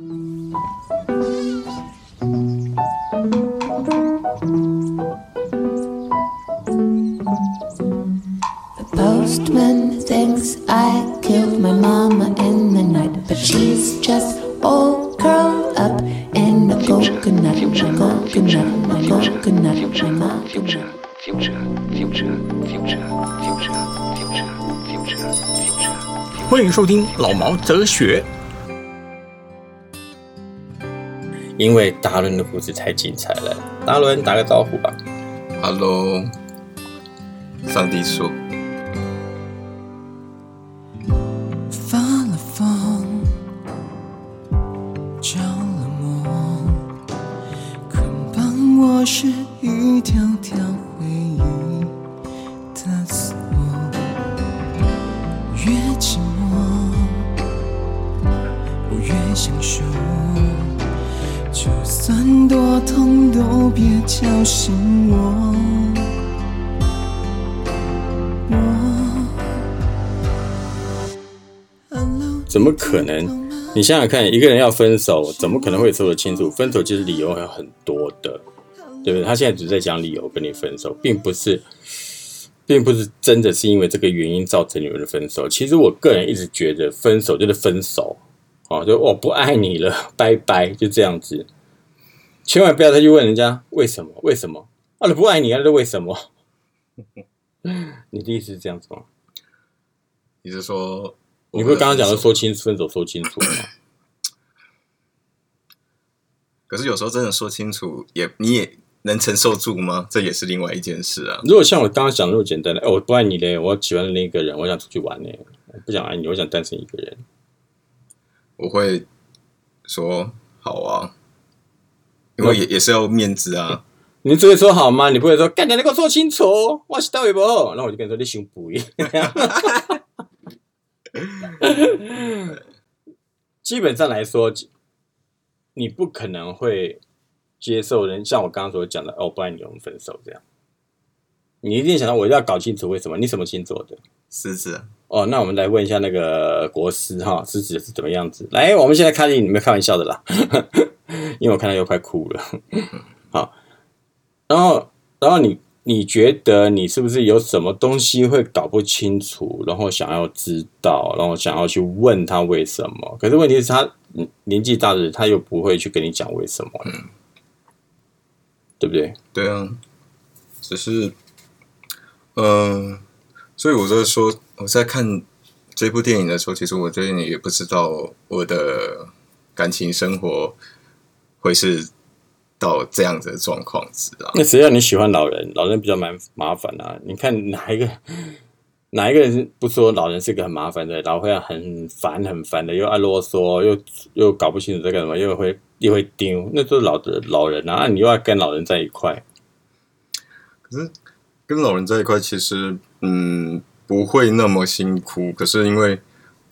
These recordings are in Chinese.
The postman thinks I killed my mama in the night, but she's just all curled up in a coconut, a coconut, a coconut, a coconut. future, future, future, future, future, future, future. 欢迎收听老毛哲学。因为达伦的故事太精彩了，达伦打个招呼吧。Hello，上帝说，可能？你想想看，一个人要分手，怎么可能会说得清楚？分手其实理由还有很多的，对不对？他现在只是在讲理由跟你分手，并不是，并不是真的是因为这个原因造成你们的分手。其实我个人一直觉得，分手就是分手，哦，就我不爱你了，拜拜，就这样子。千万不要再去问人家为什么？为什么？啊，你不爱你啊，那为什么？你的意思是这样子吗？你是说你不是刚刚讲的的说清楚分手说清楚吗？可是有时候真的说清楚，也你也能承受住吗？这也是另外一件事啊。如果像我刚刚讲的那么简单的，哎、我不爱你嘞，我喜欢另一个人，我想出去玩嘞，我不想爱你，我想单身一个人。我会说好啊，因为也也是要面子啊。你只会说好吗？你不会说干你你给我说清楚，我是到底不好？那我就跟你说你胸不一。基本上来说，你不可能会接受人像我刚刚所讲的，哦，不然你，我们分手这样。你一定想到我要搞清楚为什么？你什么星座的？狮子啊，哦，那我们来问一下那个国师哈，狮子是怎么样子？来，我们现在开始，你们开玩笑的啦，因为我看到又快哭了。好，然后，然后你你觉得你是不是有什么东西会搞不清楚，然后想要知道，然后想要去问他为什么？可是问题是他嗯年纪大的人，他又不会去跟你讲为什么，对不对？对啊，只是，嗯、所以我在说，我在看这部电影的时候，其实我对你也不知道我的感情生活会是到这样子的状况子啊。那只要你喜欢老人？老人比较蛮麻烦啊。你看哪一个哪一个人不说老人是个很麻烦的，老会很烦很烦的，又爱啰嗦，又又搞不清楚在干什么，又会又会丢，那都是老的老人啊。啊你又要跟老人在一块，可是跟老人在一块，其实嗯不会那么辛苦。可是因为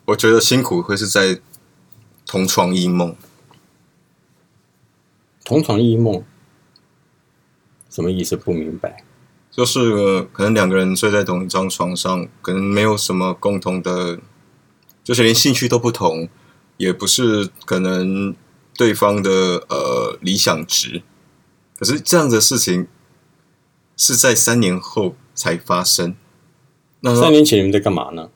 我觉得辛苦会是在同床异梦。同床异梦，什么意思？不明白。就是、呃可能两个人睡在同一张床上，可能没有什么共同的，就是连兴趣都不同，也不是可能对方的呃理想值。可是这样的事情是在三年后才发生。那三年前你们在干嘛呢？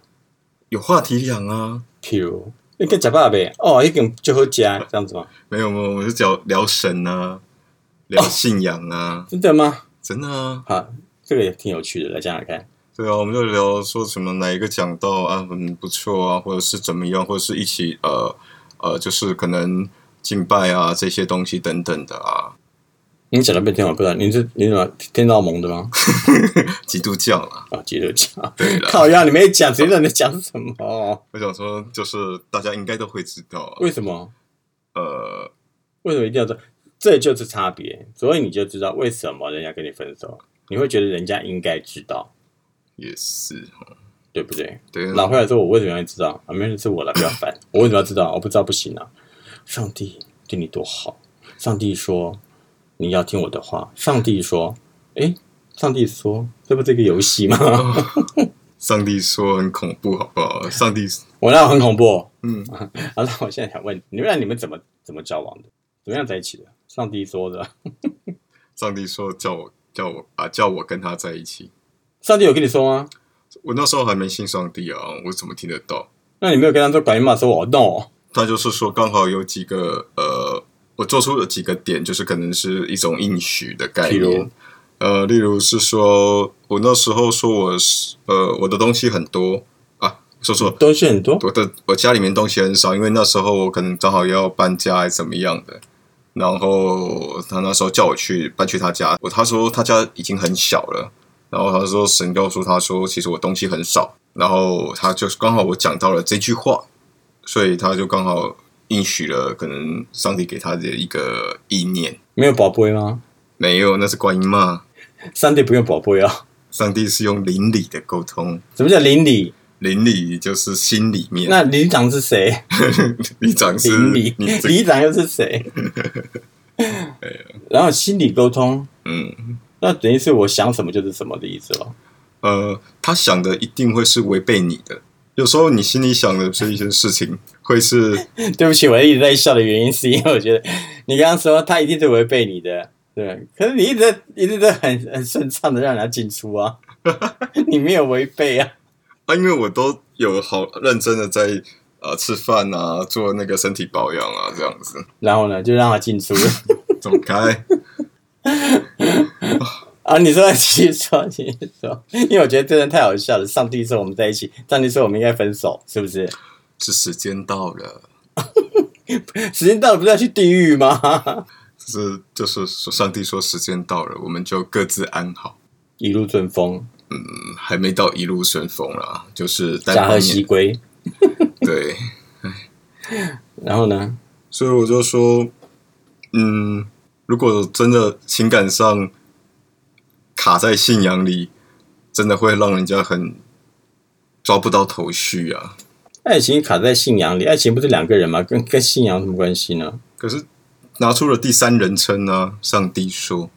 有话题讲啊？譬如你跟假爸呗，哦，一个就喝加这样子吗？没有没有，我是聊聊神啊，聊信仰啊，真的吗？真的啊。好，这个也挺有趣的，来讲讲看。对啊，我们就聊说什么哪一个讲到啊很不错啊，或者是怎么样，或者是一起呃呃，就是可能敬拜啊这些东西等等的啊，你讲的被天我不知道，你是你怎么天道盟的吗？基督教啦。啊，基督教。对啦，靠呀，你没讲，谁知道你在讲什么？我想说就是大家应该都会知道啊，为什么？呃，为什么一定要这？这就是差别，所以你就知道为什么人家跟你分手，你会觉得人家应该知道，也是哦对不对？对啊老回来说，我为什么要知道？啊，没人是我了，不要烦。我为什么要知道？我不知道不行啊！上帝对你多好，上帝说你要听我的话。上帝说，诶，上帝说，这不是一个游戏吗？上帝说很恐怖，好不好？上帝我那很恐怖。嗯，好，那我现在想问你们，那你们怎么怎么交往的？怎么样在一起的？上帝说的。上帝说叫我叫我啊叫我跟他在一起。上帝有跟你说吗？我那时候还没信上帝啊，我怎么听得到？那你没有跟他说管你妈说我 no？他就是说刚好有几个呃，我做出了几个点，就是可能是一种应许的概念。呃，例如是说我那时候说我是呃我的东西很多。啊，说说。东西很多，我的我家里面东西很少，因为那时候我可能正好要搬家还是怎么样的。然后他那时候叫我去搬去他家，我他说他家已经很小了，然后他说神告诉他说，其实我东西很少，然后他就刚好我讲到了这句话，所以他就刚好应许了可能上帝给他的一个意念。没有宝贝吗？没有，那是观音嘛。上帝不用宝贝啊？上帝是用邻里的沟通，什么叫邻里？邻里就是心里面。那里长是谁？里长是邻里你这里长又是谁？然后心理沟通，嗯那等于是我想什么就是什么的意思了。呃，他想的一定会是违背你的。有时候你心里想的是一些事情，会是 对不起，我一直在笑的原因是因为我觉得你刚刚说他一定是违背你的，对，可是你一直在一直都很很顺畅的让人家进出啊，你没有违背啊。啊，因为我都有好认真的在呃吃饭啊，做那个身体保养啊，这样子。然后呢，就让他进出走开，啊！你说继续说，继续说，因为我觉得真的太好笑了。上帝说我们在一起，上帝说我们应该分手，是不是？是时间到了，时间到了，不是要去地狱吗？是就是说上帝说时间到了，我们就各自安好。一路顺风，嗯，还没到一路顺风啦，就是单驾鹤方面西归。对，然后呢？所以我就说，嗯，如果真的情感上卡在信仰里，真的会让人家很抓不到头绪啊。爱情卡在信仰里，爱情不是两个人吗？跟跟信仰有什么关系呢？可是拿出了第三人称呢、上帝说，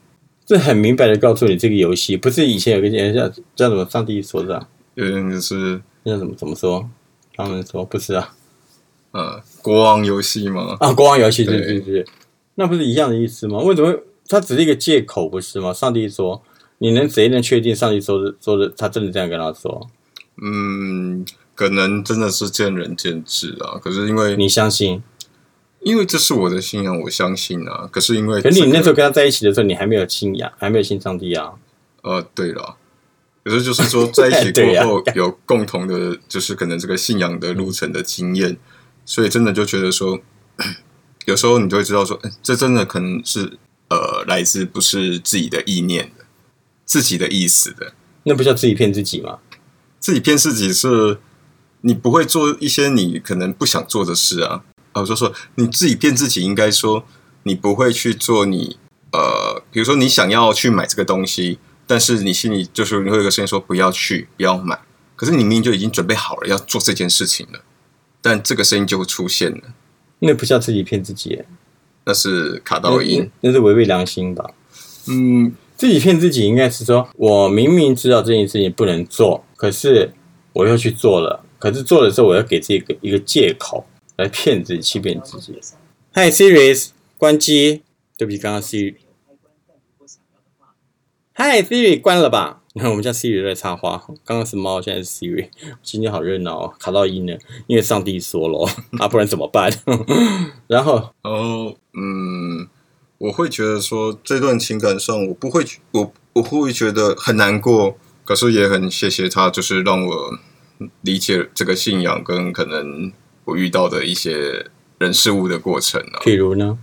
这很明白的告诉你，这个游戏不是以前有个人叫叫什么？上帝说的啊、有点就是那叫怎么怎么说？他们说不是啊呃国王游戏吗，啊，国王游戏对对对对，那不是一样的意思吗？为什么它只是一个借口不是吗？上帝说，你能谁能确定上帝说的说的他真的这样跟他说？嗯，可能真的是见仁见智啊。可是因为你相信？因为这是我的信仰，我相信啊。可是因为、可是你那时候跟他在一起的时候，你还没有信仰，还没有信上帝啊。呃，对了，可是就是说 在一起过后有共同的，就是可能这个信仰的路程的经验，所以真的就觉得说，有时候你就会知道说，哎这真的可能是呃来自不是自己的意念的，自己的意思的，那不叫自己骗自己吗？自己骗自己是，你不会做一些你可能不想做的事啊。啊，我就说你自己骗自己，应该说你不会去做你呃，比如说你想要去买这个东西，但是你心里就是你会有个声音说不要去，不要买。可是你明明就已经准备好了要做这件事情了，但这个声音就会出现了，那不叫自己骗自己，那是卡到音。那是违背良心吧？嗯，自己骗自己应该是说，我明明知道这件事情不能做，可是我又去做了。可是做的时候，我要给自己一个一个借口来骗自己、欺骗自己。Hi Siri，关机。对不起，刚刚 Siri。Hi Siri，关了吧？你看我们家 Siri 在插花，刚刚是猫，现在是 Siri。今天好热闹哦，卡到音了，因为上帝说了 啊，不然怎么办？然后然后嗯，我会觉得说这段情感上，我不会，我我会觉得很难过，可是也很谢谢他，就是让我理解这个信仰跟可能我遇到的一些人事物的过程啊。譬如呢？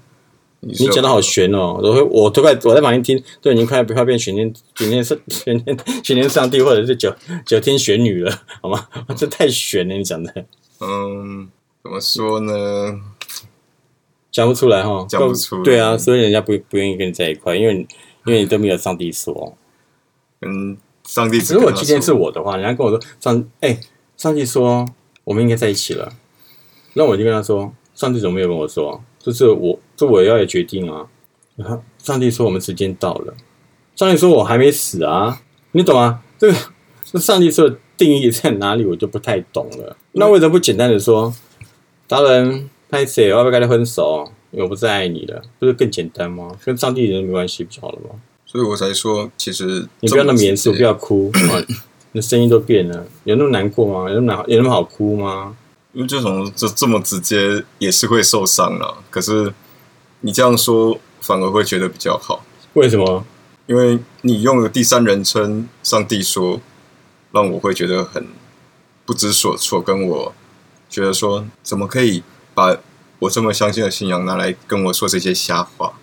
你你讲的好悬哦！我会，我都快我在旁边听，都已经快快变玄天玄天上玄天玄天上帝，或者是九九天玄女了，好吗？这太悬了，你讲的嗯，怎么说呢？讲不出来哈，讲不出来对啊，所以人家不不愿意跟你在一块，因为因为你都没有上帝说。跟上帝如果今天是我的话，人家跟我说上哎，上帝说我们应该在一起了，那我就跟他说，上帝怎么没有跟我说？这是我这我要的决定啊！然后上帝说我们时间到了，上帝说我还没死啊，你懂吗？这个这上帝说的定义在哪里，我就不太懂了。那为什么不简单的说，达人拍谁？我要不要跟他分手？我不再爱你了，不是更简单吗？跟上帝人没关系，不就好了吗？所以我才说，其实你不要那么严肃，不要哭 啊！你的声音都变了，有那么难过吗？有那么难有那么好哭吗？因为这种这这么直接也是会受伤了。可是你这样说反而会觉得比较好，为什么？因为你用了第三人称上帝说，让我会觉得很不知所措，跟我觉得说怎么可以把我这么相信的信仰拿来跟我说这些瞎话？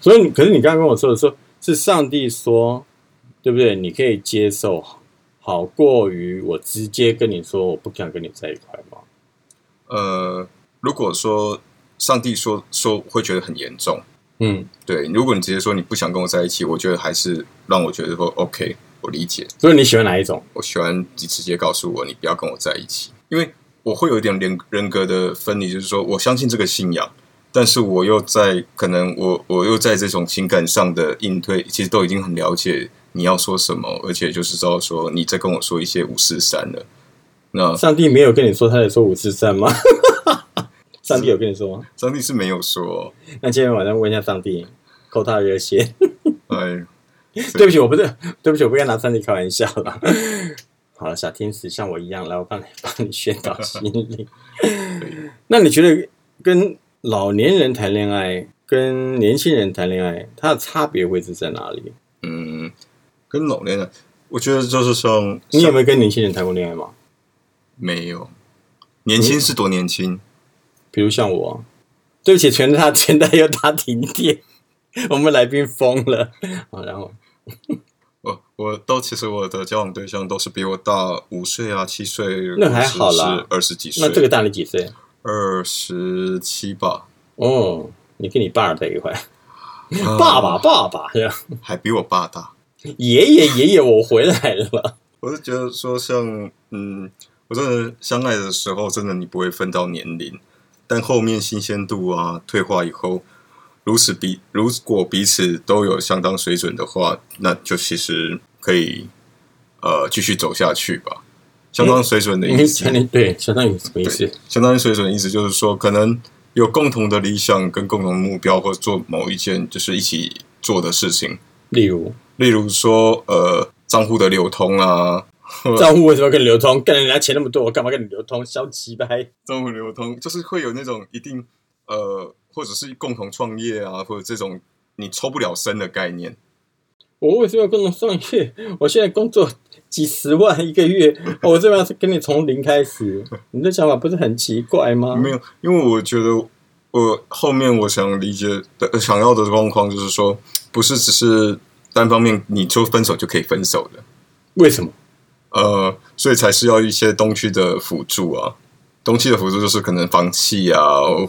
所以你，可是你刚刚跟我说的说，是上帝说，对不对？你可以接受，好过于我直接跟你说我不想跟你在一块吗？呃，如果说上帝说说会觉得很严重，嗯，对，如果你直接说你不想跟我在一起，我觉得还是让我觉得说 OK，我理解。所以你喜欢哪一种？我喜欢你直接告诉我你不要跟我在一起，因为我会有一点人人格的分离，就是说我相信这个信仰，但是我又在可能我我又在这种情感上的应对，其实都已经很了解你要说什么，而且就是知道说你在跟我说一些五四三了。那上帝没有跟你说他在说五四三吗？上帝有跟你说吗？上帝是没有说，那今天晚上问一下上帝，扣他热线。哎，对不起，我不是，对不起，我不该拿上帝开玩笑了。好了，小天使像我一样，来，我帮你 帮你宣导心灵。那你觉得跟老年人谈恋爱跟年轻人谈恋爱，它的差别会是在哪里？嗯，跟老年人，我觉得就是像你有没有跟年轻人谈过恋爱吗？没有？年轻是多年轻？比如像我，对不起，全他全台又打停电，我们来宾疯了。好，然后 我我都其实我的交往对象都是比我大五岁啊、七岁，那还好啦二十几岁。那这个大你几岁？二十七吧，哦，你跟你爸在一块，啊爸爸爸爸这样，还比我爸大。爷爷爷爷，我回来了。我是觉得说像，嗯，我真的相爱的时候，真的你不会分到年龄，但后面新鲜度啊退化以后，如此彼如果彼此都有相当水准的话，那就其实可以呃继续走下去吧。相当水准的意你思，你对，相当于什么意思？相当于水准的意思就是说，可能有共同的理想跟共同的目标，或者做某一件就是一起做的事情。例如，例如说，呃，账户的流通啊，账户为什么要跟你流通？干人家钱那么多，我干嘛跟你流通？消极呗。账户流通就是会有那种一定呃，或者是共同创业啊，或者这种你抽不了身的概念。我为什么要共同创业？我现在工作几十万一个月，我 这边是跟你从零开始，你的想法不是很奇怪吗？没有，因为我觉得我后面我想理解的、呃想要的状况就是说，不是只是单方面你说分手就可以分手的，为什么？呃，所以才是要一些东西的辅助啊。东西的辅助就是可能房契啊，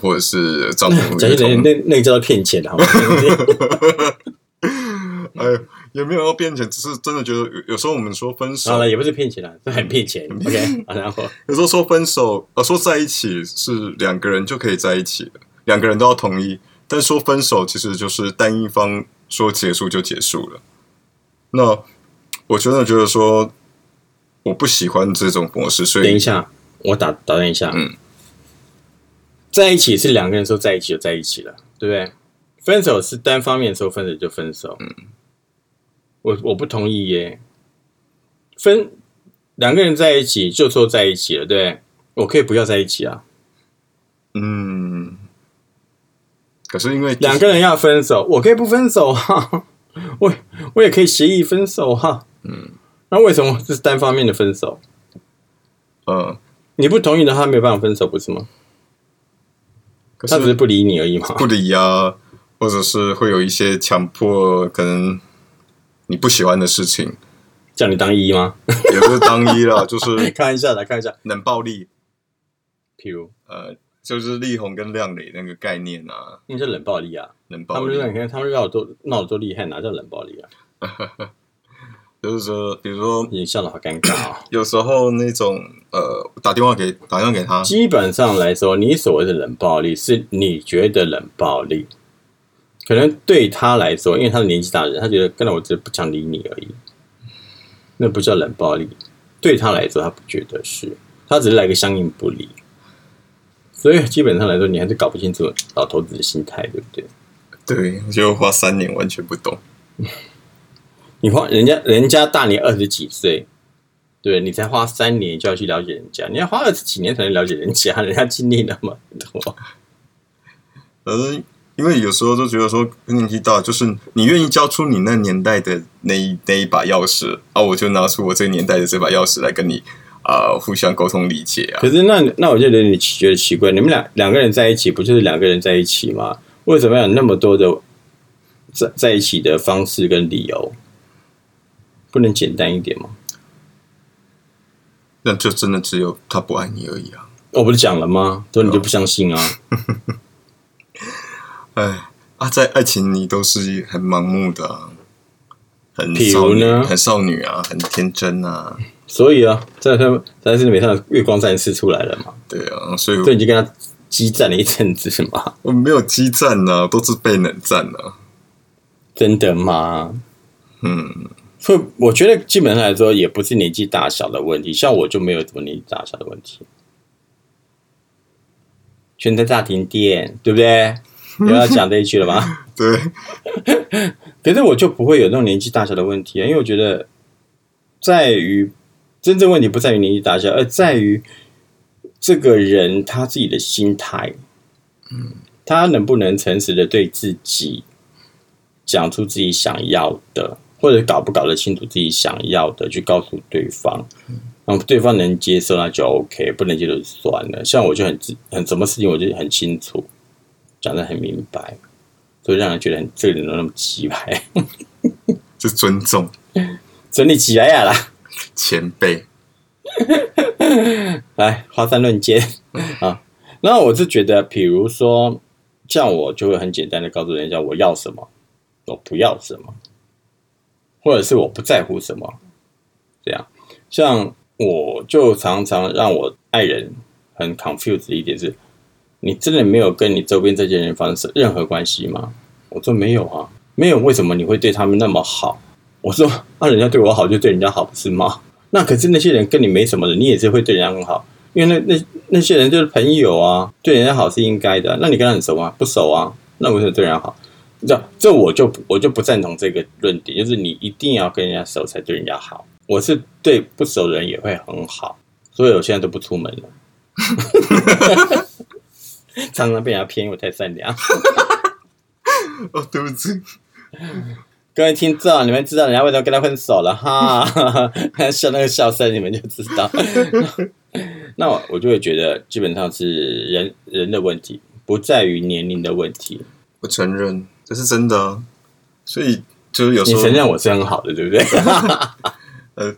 或者是账户 讲流通。起来那那个叫做骗钱的，好吗？哎呦，也没有要骗钱，只是真的觉得有有时候我们说分手好，了，也不是骗钱了，是很骗钱。OK，好然后 有时候说分手，呃，说在一起是两个人就可以在一起的，两个人都要同意。但说分手其实就是单一方说结束就结束了。那我真的觉得说，我不喜欢这种模式，所以等一下，我打打断一下。嗯，在一起是两个人说在一起就在一起了，对不对？分手是单方面说分手就分手。嗯，我我不同意耶。分两个人在一起就说在一起了，对？我可以不要在一起啊。嗯，可是因为两个人要分手，我可以不分手哈、我我也可以协议分手哈、嗯，那为什么是单方面的分手？呃，你不同意的他，没有办法分手，不是吗？可他只是不理你而已嘛。不理啊，或者是会有一些强迫，可能你不喜欢的事情，叫你当一吗？也不是当一了，就是看一下，来看一下。冷暴力，譬如，呃，就是力宏跟亮磊那个概念啊，那叫冷暴力啊。冷暴力他们就，你看，他们闹得多闹得多厉害，哪叫冷暴力啊？就是说，比如说你笑得好尴尬哦。有时候那种呃，打电话给打电话给他，基本上来说，你所谓的冷暴力，是你觉得冷暴力，可能对他来说，因为他是年纪大的人，他觉得跟了我只是不想理你而已，那不叫冷暴力。对他来说，他不觉得是，他只是来个相应不理。所以基本上来说，你还是搞不清楚老头子的心态，对不对？对，就花三年完全不懂。你花人家人家大你二十几岁，对你才花三年就要去了解人家，你要花二十几年才能了解人家，人家经历那么多。呃，因为有时候就觉得说年纪大，就是你愿意交出你那年代的那一那一把钥匙啊，我就拿出我这个年代的这把钥匙来跟你啊、互相沟通理解啊可。是那那我就有点觉得奇怪，你们俩两个人在一起，不就是两个人在一起吗？为什么要有那么多的在在一起的方式跟理由？不能简单一点吗？那就真的只有他不爱你而已啊！我不是讲了吗？所以你就不相信啊？哎啊，在爱情里都是很盲目的啊、很譬少女、很少女啊，很天真啊，所以啊，在他在这里面上的月光战士出来了嘛，对啊，所以所以你就跟他激战了一阵子是吗？我没有激战啊，都是被冷战啊。真的吗？嗯，所以我觉得基本上来说，也不是年纪大小的问题，像我就没有什么年纪大小的问题。全台大停电，对不对？又要讲这一句了吗？对，可是我就不会有那种年纪大小的问题啊，因为我觉得在于真正问题不在于年纪大小，而在于这个人他自己的心态，嗯，他能不能诚实的对自己讲出自己想要的，或者搞不搞得清楚自己想要的，去告诉对方，然后对方能接受那就 OK，不能接受就算了。像我就很很什么事情我就很清楚，讲的很明白。所以让人觉得很这个人怎么那么鸡排，是尊重整理起来呀啦！前辈。来华山论剑啊。那我是觉得，比如说，像我就会很简单的告诉人家我要什么，我不要什么，或者是我不在乎什么，这样。像我就常常让我爱人很 confused 的一点是，你真的没有跟你周边这些人发生任何关系吗？我说没有啊，没有，为什么你会对他们那么好？我说，那、人家对我好就对人家好，不是吗？那可是那些人跟你没什么的，你也是会对人家很好，因为那那那些人就是朋友啊，对人家好是应该的。那你跟他很熟吗？不熟啊，那为什么对人家好？这这我就我就不赞同这个论点，就是你一定要跟人家熟才对人家好。我是对不熟的人也会很好，所以我现在都不出门了，常常被人家骗，因为我太善良。哦，对不起，各位听众，你们知道人家为什么跟他分手了哈？笑那个笑声，你们就知道。那我我就会觉得，基本上是人人的问题，不在于年龄的问题。我承认这是真的啊。所以就是有时候你承认我是很好的，对不对？呃，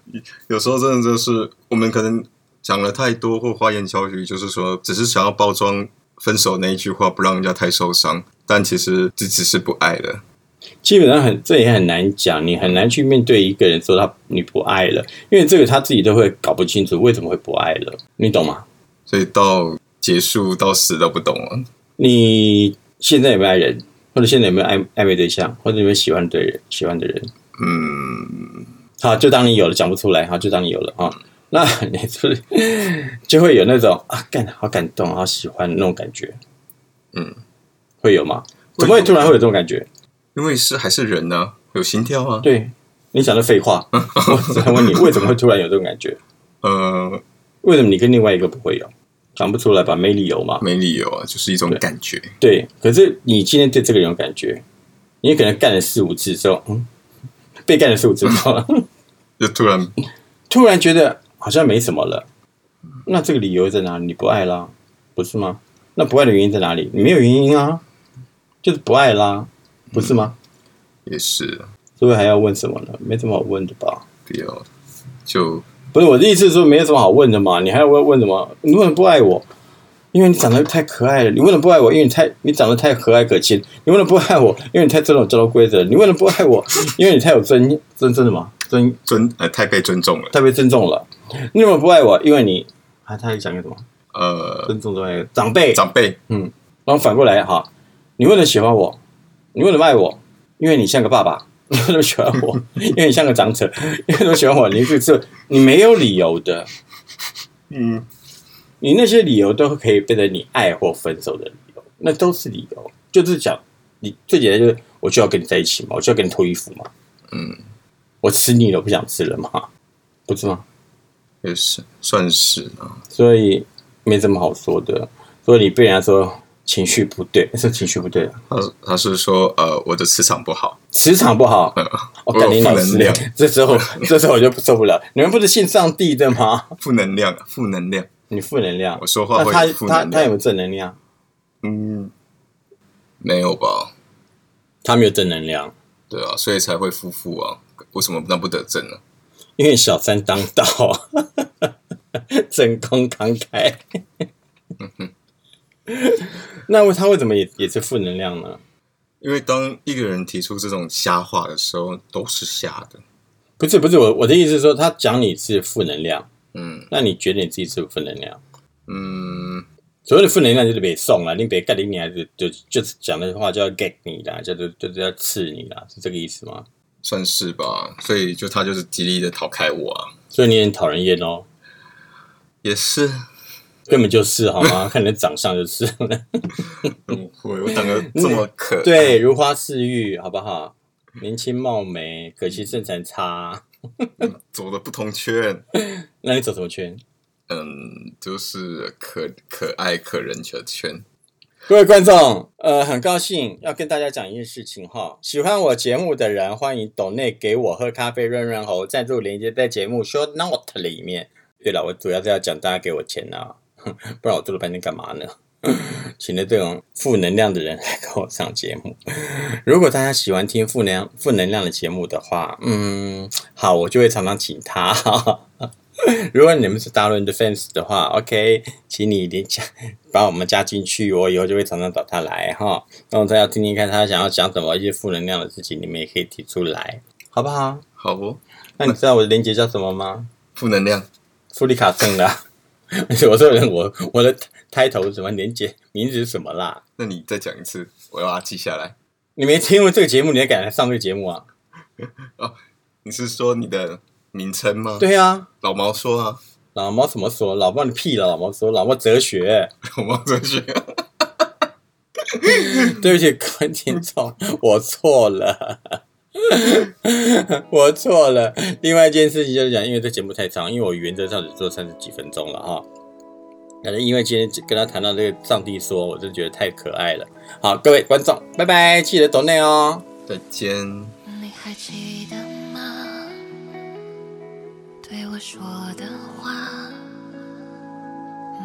有时候真的就是我们可能讲了太多或花言巧语，就是说只是想要包装分手那一句话，不让人家太受伤，但其实这只是不爱了。基本上很这也很难讲，你很难去面对一个人说他你不爱了，因为这个他自己都会搞不清楚为什么会不爱了，你懂吗？所以到结束到死都不懂了。你现在有没有爱人，或者现在有没有暧暧昧对象，或者有没有喜欢的人喜欢的人？嗯，好，就当你有了，讲不出来，好，就当你有了啊。那你就是就会有那种啊，干好感动，好喜欢那种感觉，嗯，会有吗？怎么会突然会有这种感觉？因为是还是人呢、有心跳啊。对你讲的废话，我只想问你，为什么会突然有这种感觉？呃，为什么你跟另外一个不会有？讲不出来吧？没理由嘛。没理由啊，就是一种感觉。对，可是你今天对这个人有感觉，你可能干了四五次之后，嗯，被干了四五次之后，就突然突然觉得好像没什么了，那这个理由在哪里？你不爱啦，不是吗？那不爱的原因在哪里？你没有原因啊，就是不爱啦，不是吗？也是所以还要问什么呢？没什么好问的吧？不要就不是我的意思是说，没有什么好问的嘛。你还要问问什么？你为什么不爱我？因为你长得太可爱了。你为什么不爱我？因为你太你长得太和蔼可亲。你为什么不爱我？因为你太尊重交通规则。你为什么不爱我？因为你太有尊尊真的吗？尊尊呃太被尊重了。太被尊重了。你为什么不爱我？因为你啊，他还讲个什么？呃，尊重的那个长辈。长辈嗯然后反过来哈，你为什么喜欢我？你为什么爱我？因为你像个爸爸。你为什么喜欢我？因为你像个长者。你为什么喜欢我？你就是你没有理由的。嗯，你那些理由都可以变成你爱或分手的理由，那都是理由，就是讲你最简单就是我就要跟你在一起嘛，我就要跟你脱衣服嘛，嗯，我吃腻了，我不想吃了嘛，不是吗？也是算是啊。所以没什么好说的。所以你被人家说情绪不对，是情绪不对，他他是说呃我的磁场不好，磁场不好，我感你老师负能量，这时候 这时候我就受不了。你们不是信上帝的吗？负能量，负能量。你负能量，我说话会他有负能量他他有没有正能量？嗯，没有吧？他没有正能量，对啊，所以才会夫妇啊。为什么那不得正呢？因为小三当道，真空慷慨。那他为什么也也是负能量呢？因为当一个人提出这种瞎话的时候，都是瞎的。不是不是我我的意思是说，他讲你是负能量，嗯那你觉得你自己是负能量？嗯，所谓的负能量就是别送了，你别盖你还是就就是讲的话就要 get 你啦，就是就是要刺你啦，是这个意思吗？算是吧。所以就他就是极力的逃开我啊，所以你很讨人厌哦，也是。根本就是好吗？看你的长相就是，不会，我长得这么可爱，对，如花似玉，好不好？年轻貌美，可惜身材差。走的不同圈。那你走什么圈？嗯，就是可可爱可人的圈。各位观众，呃，很高兴要跟大家讲一件事情哈。喜欢我节目的人，欢迎抖内给我喝咖啡润润喉，赞助链接在节目 show note 里面。对了，我主要是要讲大家给我钱啊，不然我做了半天干嘛呢？请了这种负能量的人来跟我上节目。如果大家喜欢听负能量负能量的节目的话，嗯，好，我就会常常请他。如果你们是大陆的 fans 的话，OK，请你连加把我们加进去，我以后就会常常找他来哈。那我再要听听看他想要讲什么一些负能量的事情，你们也可以提出来，好不好？好不？那你知道我的链接叫什么吗？负能量。富利卡送的啊。我说我我的 title 是什么？连接名字是什么啦？那你再讲一次，我要把它记下来。你没听过这个节目，你还敢来上这个节目啊？哦你是说你的名称吗？，对啊，老毛说啊，老毛怎么说？老毛你屁了，老毛说老毛哲学。老毛哲学。对不起，各位听众，我错了，我错了。另外一件事情就是讲，因为这节目太长，因为我原则上只做三十几分钟了哈。但是因为今天跟他谈到这个上帝说，我就觉得太可爱了。好，各位观众，拜拜，记得抖内哦。再见。你还记得吗？对我说的话，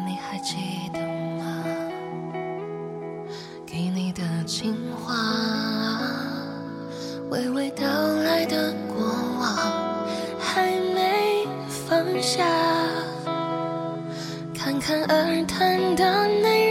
你还记得吗？给你的情话，娓娓道来的过往还没放下，看看而谈的内容，